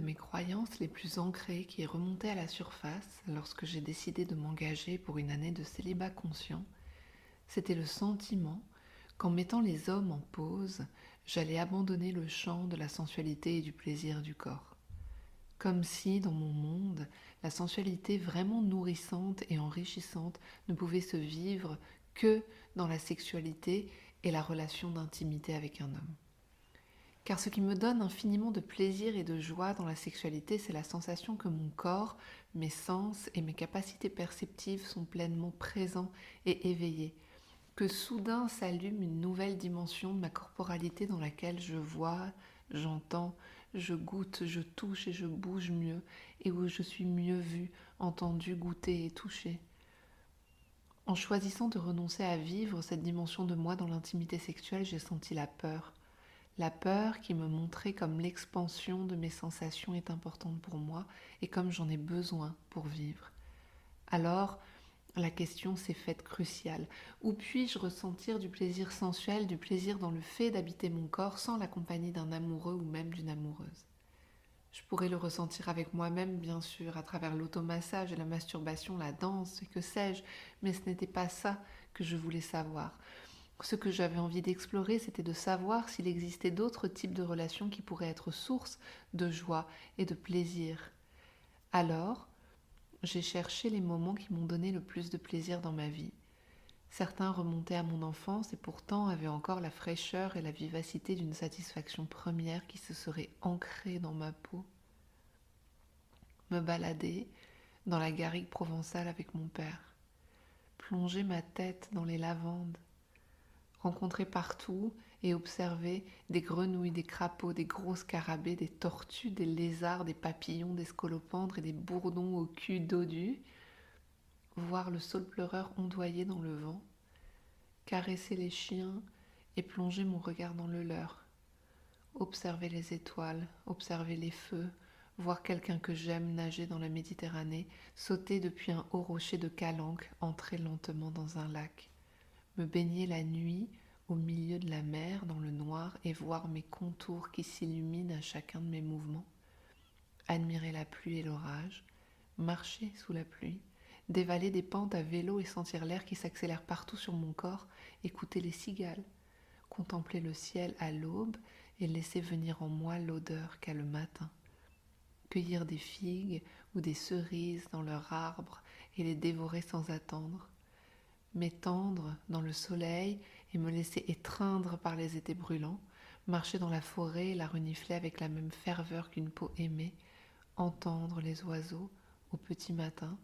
Mes croyances les plus ancrées qui est remontée à la surface lorsque j'ai décidé de m'engager pour une année de célibat conscient, c'était le sentiment qu'en mettant les hommes en pause, j'allais abandonner le champ de la sensualité et du plaisir du corps. Comme si, dans mon monde, la sensualité vraiment nourrissante et enrichissante ne pouvait se vivre que dans la sexualité et la relation d'intimité avec un homme. Car ce qui me donne infiniment de plaisir et de joie dans la sexualité, c'est la sensation que mon corps, mes sens et mes capacités perceptives sont pleinement présents et éveillés, que soudain s'allume une nouvelle dimension de ma corporalité dans laquelle je vois, j'entends, je goûte, je touche et je bouge mieux, et où je suis mieux vue, entendue, goûtée et touchée. En choisissant de renoncer à vivre cette dimension de moi dans l'intimité sexuelle, j'ai senti la peur, la peur qui me montrait comme l'expansion de mes sensations est importante pour moi et comme j'en ai besoin pour vivre. Alors, la question s'est faite cruciale. Où puis-je ressentir du plaisir sensuel, du plaisir dans le fait d'habiter mon corps sans la compagnie d'un amoureux ou même d'une amoureuse? Je pourrais le ressentir avec moi-même, bien sûr, à travers l'automassage et la masturbation, la danse, et que sais-je, mais ce n'était pas ça que je voulais savoir. Ce que j'avais envie d'explorer, c'était de savoir s'il existait d'autres types de relations qui pourraient être source de joie et de plaisir. Alors, j'ai cherché les moments qui m'ont donné le plus de plaisir dans ma vie. Certains remontaient à mon enfance et pourtant avaient encore la fraîcheur et la vivacité d'une satisfaction première qui se serait ancrée dans ma peau. Me balader dans la garrigue provençale avec mon père, plonger ma tête dans les lavandes, rencontrer partout et observer des grenouilles, des crapauds, des gros scarabées, des tortues, des lézards, des papillons, des scolopendres et des bourdons au cul dodu, voir le saule pleureur ondoyer dans le vent, caresser les chiens et plonger mon regard dans le leur, observer les étoiles, observer les feux, voir quelqu'un que j'aime nager dans la Méditerranée, sauter depuis un haut rocher de calanque, entrer lentement dans un lac me baigner la nuit au milieu de la mer dans le noir et voir mes contours qui s'illuminent à chacun de mes mouvements, admirer la pluie et l'orage, marcher sous la pluie, dévaler des pentes à vélo et sentir l'air qui s'accélère partout sur mon corps, écouter les cigales, contempler le ciel à l'aube et laisser venir en moi l'odeur qu'a le matin, cueillir des figues ou des cerises dans leur arbre et les dévorer sans attendre, m'étendre dans le soleil et me laisser étreindre par les étés brûlants, marcher dans la forêt et la renifler avec la même ferveur qu'une peau aimée, entendre les oiseaux au petit matin,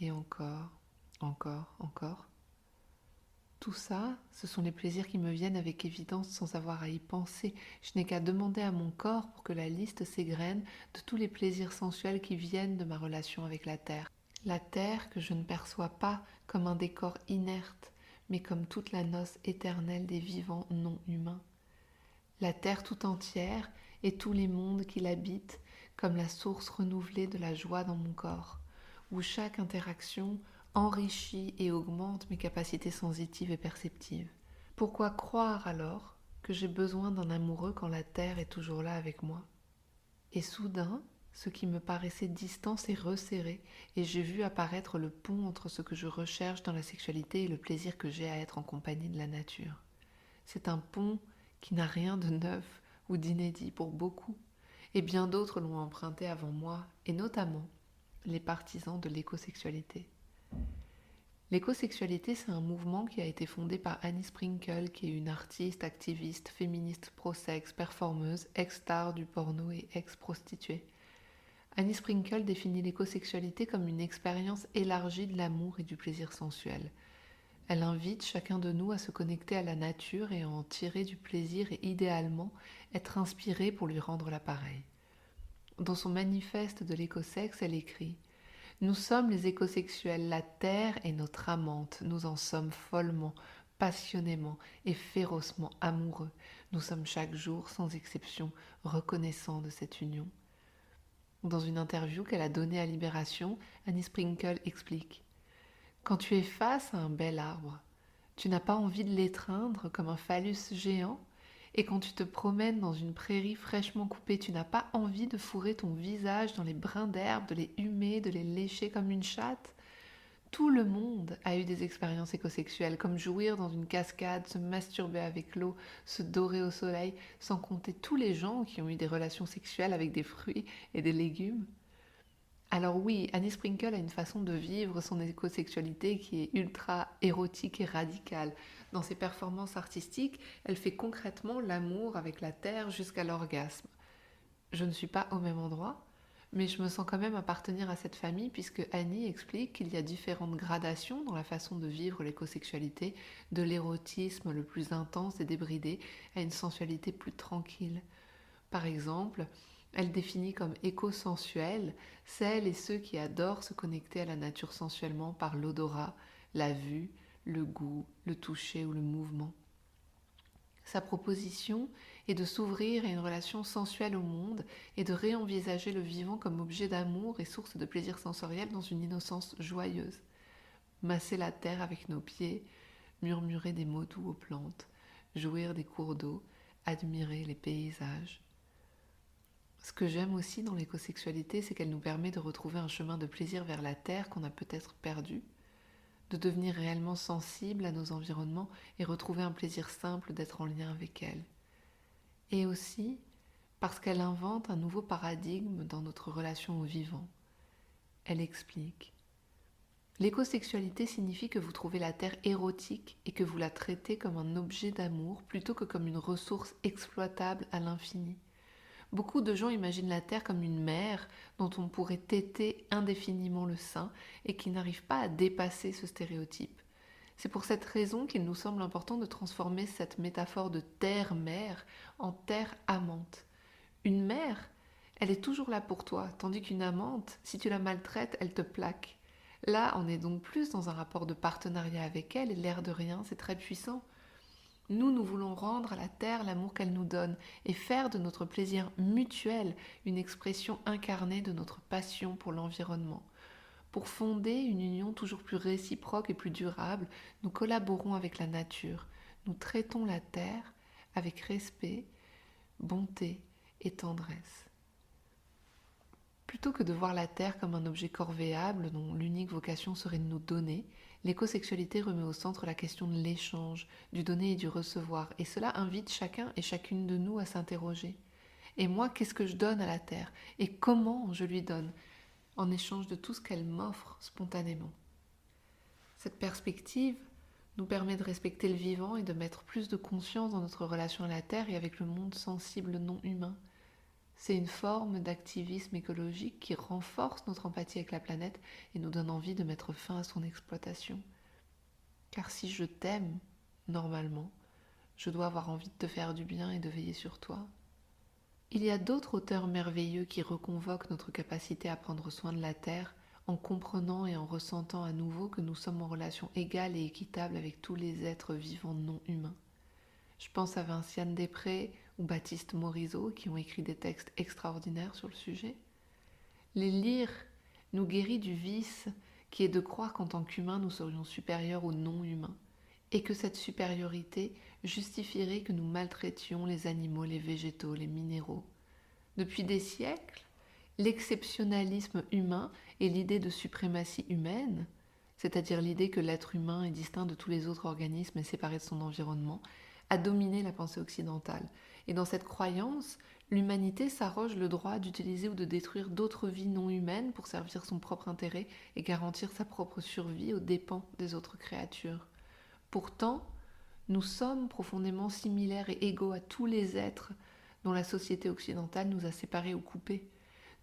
et encore, encore, encore. Tout ça, ce sont les plaisirs qui me viennent avec évidence sans avoir à y penser. Je n'ai qu'à demander à mon corps pour que la liste s'égrène de tous les plaisirs sensuels qui viennent de ma relation avec la terre la terre que je ne perçois pas comme un décor inerte, mais comme toute la noce éternelle des vivants non humains. La terre tout entière et tous les mondes qui l'habitent comme la source renouvelée de la joie dans mon corps, où chaque interaction enrichit et augmente mes capacités sensitives et perceptives. Pourquoi croire alors que j'ai besoin d'un amoureux quand la terre est toujours là avec moi? Et soudain, ce qui me paraissait distant s'est resserré et j'ai vu apparaître le pont entre ce que je recherche dans la sexualité et le plaisir que j'ai à être en compagnie de la nature. C'est un pont qui n'a rien de neuf ou d'inédit pour beaucoup, et bien d'autres l'ont emprunté avant moi, et notamment les partisans de l'écosexualité. L'écosexualité, c'est un mouvement qui a été fondé par Annie Sprinkle, qui est une artiste, activiste, féministe, pro-sexe, performeuse, ex-star du porno et ex-prostituée. Annie Sprinkle définit l'écosexualité comme une expérience élargie de l'amour et du plaisir sensuel. Elle invite chacun de nous à se connecter à la nature et à en tirer du plaisir et idéalement être inspiré pour lui rendre l'appareil. Dans son manifeste de l'écosexe, elle écrit Nous sommes les écosexuels, la terre est notre amante, nous en sommes follement, passionnément et férocement amoureux. Nous sommes chaque jour, sans exception, reconnaissants de cette union. Dans une interview qu'elle a donnée à Libération, Annie Sprinkle explique. Quand tu es face à un bel arbre, tu n'as pas envie de l'étreindre comme un phallus géant et quand tu te promènes dans une prairie fraîchement coupée, tu n'as pas envie de fourrer ton visage dans les brins d'herbe, de les humer, de les lécher comme une chatte tout le monde a eu des expériences écosexuelles, comme jouir dans une cascade, se masturber avec l'eau, se dorer au soleil, sans compter tous les gens qui ont eu des relations sexuelles avec des fruits et des légumes. Alors oui, Annie Sprinkle a une façon de vivre son écosexualité qui est ultra érotique et radicale. Dans ses performances artistiques, elle fait concrètement l'amour avec la terre jusqu'à l'orgasme. Je ne suis pas au même endroit, mais je me sens quand même appartenir à cette famille puisque Annie explique qu'il y a différentes gradations dans la façon de vivre l'écosexualité, de l'érotisme le plus intense et débridé à une sensualité plus tranquille. Par exemple, elle définit comme éco-sensuelle celles et ceux qui adorent se connecter à la nature sensuellement par l'odorat, la vue, le goût, le toucher ou le mouvement. Sa proposition est de s'ouvrir à une relation sensuelle au monde et de réenvisager le vivant comme objet d'amour et source de plaisir sensoriel dans une innocence joyeuse. Masser la terre avec nos pieds, murmurer des mots doux aux plantes, jouir des cours d'eau, admirer les paysages. Ce que j'aime aussi dans l'écosexualité, c'est qu'elle nous permet de retrouver un chemin de plaisir vers la terre qu'on a peut-être perdu, de devenir réellement sensible à nos environnements et retrouver un plaisir simple d'être en lien avec elle. Et aussi parce qu'elle invente un nouveau paradigme dans notre relation au vivant. Elle explique. L'écosexualité signifie que vous trouvez la Terre érotique et que vous la traitez comme un objet d'amour plutôt que comme une ressource exploitable à l'infini. Beaucoup de gens imaginent la Terre comme une mère dont on pourrait téter indéfiniment le sein et qui n'arrive pas à dépasser ce stéréotype. C'est pour cette raison qu'il nous semble important de transformer cette métaphore de terre-mère en terre amante. Une mère, elle est toujours là pour toi, tandis qu'une amante, si tu la maltraites, elle te plaque. Là, on est donc plus dans un rapport de partenariat avec elle, l'air de rien, c'est très puissant. Nous, nous voulons rendre à la terre l'amour qu'elle nous donne et faire de notre plaisir mutuel une expression incarnée de notre passion pour l'environnement. Pour fonder une union toujours plus réciproque et plus durable, nous collaborons avec la nature. Nous traitons la terre avec respect, bonté et tendresse. Plutôt que de voir la terre comme un objet corvéable dont l'unique vocation serait de nous donner, L'écosexualité remet au centre la question de l'échange, du donner et du recevoir, et cela invite chacun et chacune de nous à s'interroger. Et moi, qu'est-ce que je donne à la Terre? Et comment je lui donne? En échange de tout ce qu'elle m'offre spontanément. Cette perspective nous permet de respecter le vivant et de mettre plus de conscience dans notre relation à la Terre et avec le monde sensible non humain. C'est une forme d'activisme écologique qui renforce notre empathie avec la planète et nous donne envie de mettre fin à son exploitation. Car si je t'aime, normalement, je dois avoir envie de te faire du bien et de veiller sur toi. Il y a d'autres auteurs merveilleux qui reconvoquent notre capacité à prendre soin de la Terre en comprenant et en ressentant à nouveau que nous sommes en relation égale et équitable avec tous les êtres vivants non humains. Je pense à Vinciane Després ou Baptiste Morisot qui ont écrit des textes extraordinaires sur le sujet. Les lire nous guérit du vice qui est de croire qu'en tant qu'humains nous serions supérieurs aux non-humains et que cette supériorité justifierait que nous maltraitions les animaux, les végétaux, les minéraux. Depuis des siècles, l'exceptionnalisme humain et l'idée de suprématie humaine, c'est-à-dire l'idée que l'être humain est distinct de tous les autres organismes et séparé de son environnement, a dominé la pensée occidentale. Et dans cette croyance, l'humanité s'arroge le droit d'utiliser ou de détruire d'autres vies non humaines pour servir son propre intérêt et garantir sa propre survie aux dépens des autres créatures. Pourtant, nous sommes profondément similaires et égaux à tous les êtres dont la société occidentale nous a séparés ou coupés.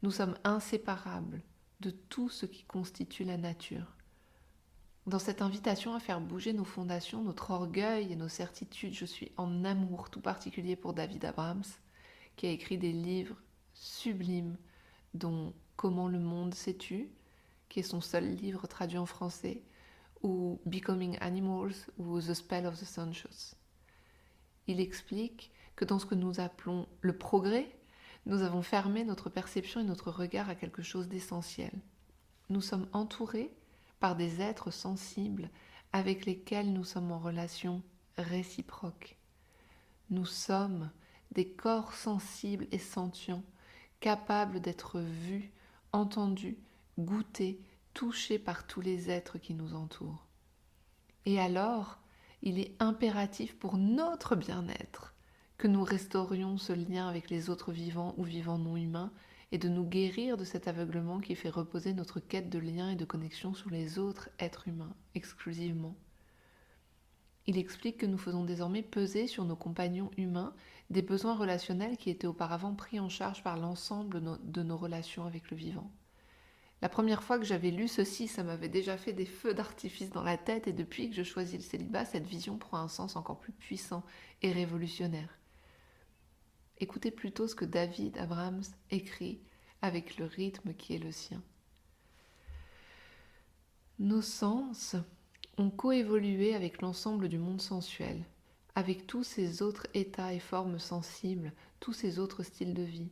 Nous sommes inséparables de tout ce qui constitue la nature. dans cette invitation à faire bouger nos fondations, notre orgueil et nos certitudes, je suis en amour tout particulier pour David Abrams, qui a écrit des livres sublimes, dont Comment le monde s'est tu, qui est son seul livre traduit en français, ou Becoming Animals ou The Spell of the Sunshine. Il explique que dans ce que nous appelons le progrès, nous avons fermé notre perception et notre regard à quelque chose d'essentiel. Nous sommes entourés par des êtres sensibles avec lesquels nous sommes en relation réciproque. Nous sommes des corps sensibles et sentients, capables d'être vus, entendus, goûtés, touchés par tous les êtres qui nous entourent. Et alors, il est impératif pour notre bien-être que nous restaurions ce lien avec les autres vivants ou vivants non humains et de nous guérir de cet aveuglement qui fait reposer notre quête de lien et de connexion sur les autres êtres humains exclusivement. Il explique que nous faisons désormais peser sur nos compagnons humains des besoins relationnels qui étaient auparavant pris en charge par l'ensemble de nos relations avec le vivant. La première fois que j'avais lu ceci, ça m'avait déjà fait des feux d'artifice dans la tête et depuis que je choisis le célibat, cette vision prend un sens encore plus puissant et révolutionnaire. Écoutez plutôt ce que David Abrams écrit avec le rythme qui est le sien. Nos sens ont coévolué avec l'ensemble du monde sensuel, avec tous ces autres états et formes sensibles, tous ces autres styles de vie.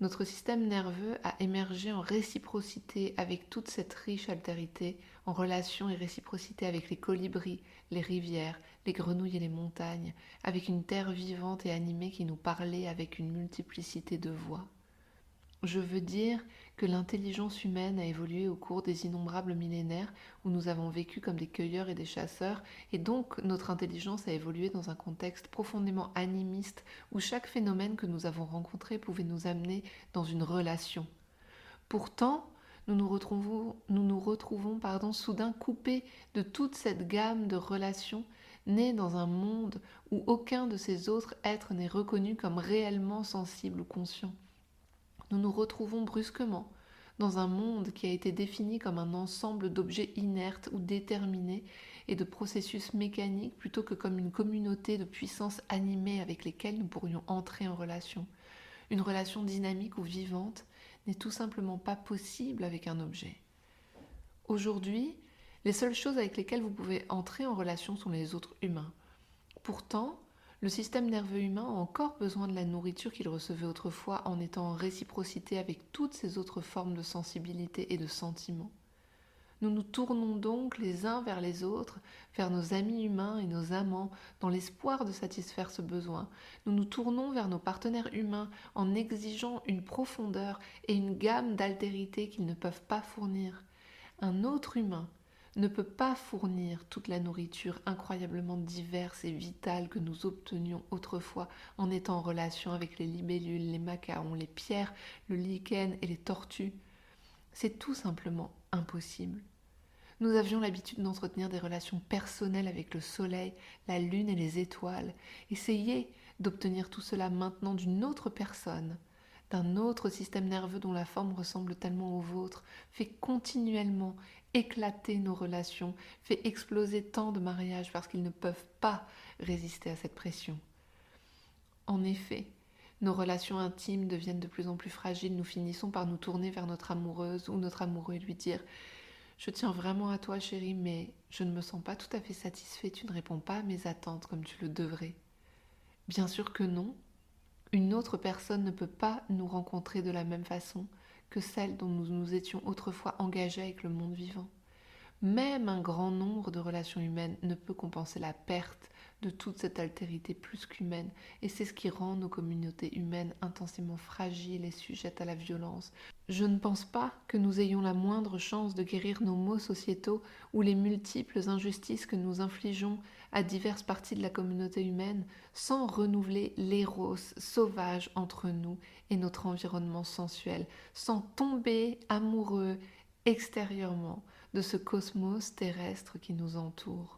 Notre système nerveux a émergé en réciprocité avec toute cette riche altérité, en relation et réciprocité avec les colibris, les rivières, les grenouilles et les montagnes, avec une terre vivante et animée qui nous parlait avec une multiplicité de voix. Je veux dire que l'intelligence humaine a évolué au cours des innombrables millénaires où nous avons vécu comme des cueilleurs et des chasseurs, et donc notre intelligence a évolué dans un contexte profondément animiste où chaque phénomène que nous avons rencontré pouvait nous amener dans une relation. Pourtant, nous nous retrouvons, pardon, soudain coupés de toute cette gamme de relations nées dans un monde où aucun de ces autres êtres n'est reconnu comme réellement sensible ou conscient nous nous retrouvons brusquement dans un monde qui a été défini comme un ensemble d'objets inertes ou déterminés et de processus mécaniques plutôt que comme une communauté de puissances animées avec lesquelles nous pourrions entrer en relation. Une relation dynamique ou vivante n'est tout simplement pas possible avec un objet. Aujourd'hui, les seules choses avec lesquelles vous pouvez entrer en relation sont les autres humains. Pourtant, le système nerveux humain a encore besoin de la nourriture qu'il recevait autrefois en étant en réciprocité avec toutes ces autres formes de sensibilité et de sentiment. Nous nous tournons donc les uns vers les autres, vers nos amis humains et nos amants, dans l'espoir de satisfaire ce besoin. Nous nous tournons vers nos partenaires humains en exigeant une profondeur et une gamme d'altérité qu'ils ne peuvent pas fournir. Un autre humain ne peut pas fournir toute la nourriture incroyablement diverse et vitale que nous obtenions autrefois en étant en relation avec les libellules, les macarons, les pierres, le lichen et les tortues. C'est tout simplement impossible. Nous avions l'habitude d'entretenir des relations personnelles avec le soleil, la lune et les étoiles. Essayez d'obtenir tout cela maintenant d'une autre personne, d'un autre système nerveux dont la forme ressemble tellement au vôtre, fait continuellement éclater nos relations, fait exploser tant de mariages parce qu'ils ne peuvent pas résister à cette pression. En effet, nos relations intimes deviennent de plus en plus fragiles, nous finissons par nous tourner vers notre amoureuse ou notre amoureux et lui dire Je tiens vraiment à toi chérie, mais je ne me sens pas tout à fait satisfait, tu ne réponds pas à mes attentes comme tu le devrais. Bien sûr que non. Une autre personne ne peut pas nous rencontrer de la même façon, que celle dont nous nous étions autrefois engagés avec le monde vivant. Même un grand nombre de relations humaines ne peut compenser la perte de toute cette altérité plus qu'humaine, et c'est ce qui rend nos communautés humaines intensément fragiles et sujettes à la violence. Je ne pense pas que nous ayons la moindre chance de guérir nos maux sociétaux ou les multiples injustices que nous infligeons à diverses parties de la communauté humaine sans renouveler l'éros sauvage entre nous et notre environnement sensuel, sans tomber amoureux extérieurement de ce cosmos terrestre qui nous entoure.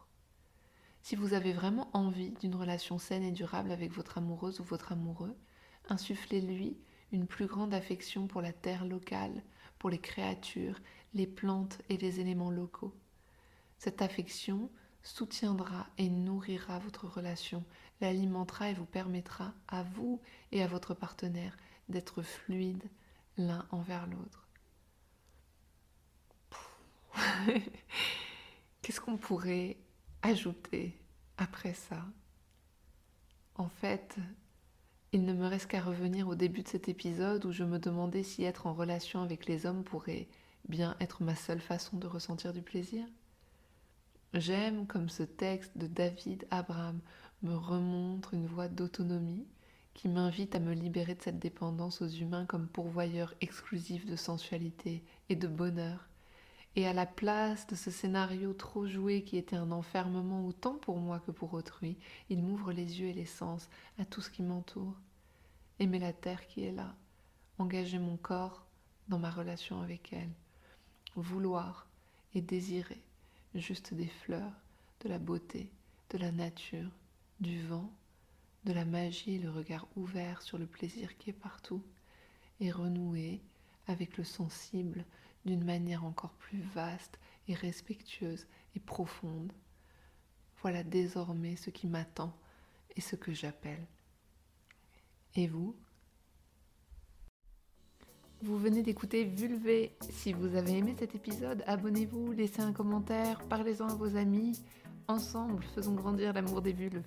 Si vous avez vraiment envie d'une relation saine et durable avec votre amoureuse ou votre amoureux, insufflez-lui une plus grande affection pour la terre locale, pour les créatures, les plantes et les éléments locaux. Cette affection soutiendra et nourrira votre relation, l'alimentera et vous permettra à vous et à votre partenaire d'être fluides l'un envers l'autre. Qu'est-ce qu'on pourrait ajouter après ça En fait, il ne me reste qu'à revenir au début de cet épisode où je me demandais si être en relation avec les hommes pourrait bien être ma seule façon de ressentir du plaisir. J'aime comme ce texte de David Abraham me remontre une voie d'autonomie qui m'invite à me libérer de cette dépendance aux humains comme pourvoyeur exclusif de sensualité et de bonheur. Et à la place de ce scénario trop joué qui était un enfermement autant pour moi que pour autrui, il m'ouvre les yeux et les sens à tout ce qui m'entoure. Aimer la terre qui est là, engager mon corps dans ma relation avec elle, vouloir et désirer juste des fleurs, de la beauté, de la nature, du vent, de la magie, le regard ouvert sur le plaisir qui est partout, et renouer avec le sensible d'une manière encore plus vaste et respectueuse et profonde. Voilà désormais ce qui m'attend et ce que j'appelle. Et vous? Vous venez d'écouter Vulvé. Si vous avez aimé cet épisode, abonnez-vous, laissez un commentaire, parlez-en à vos amis. Ensemble, faisons grandir l'amour des vulves.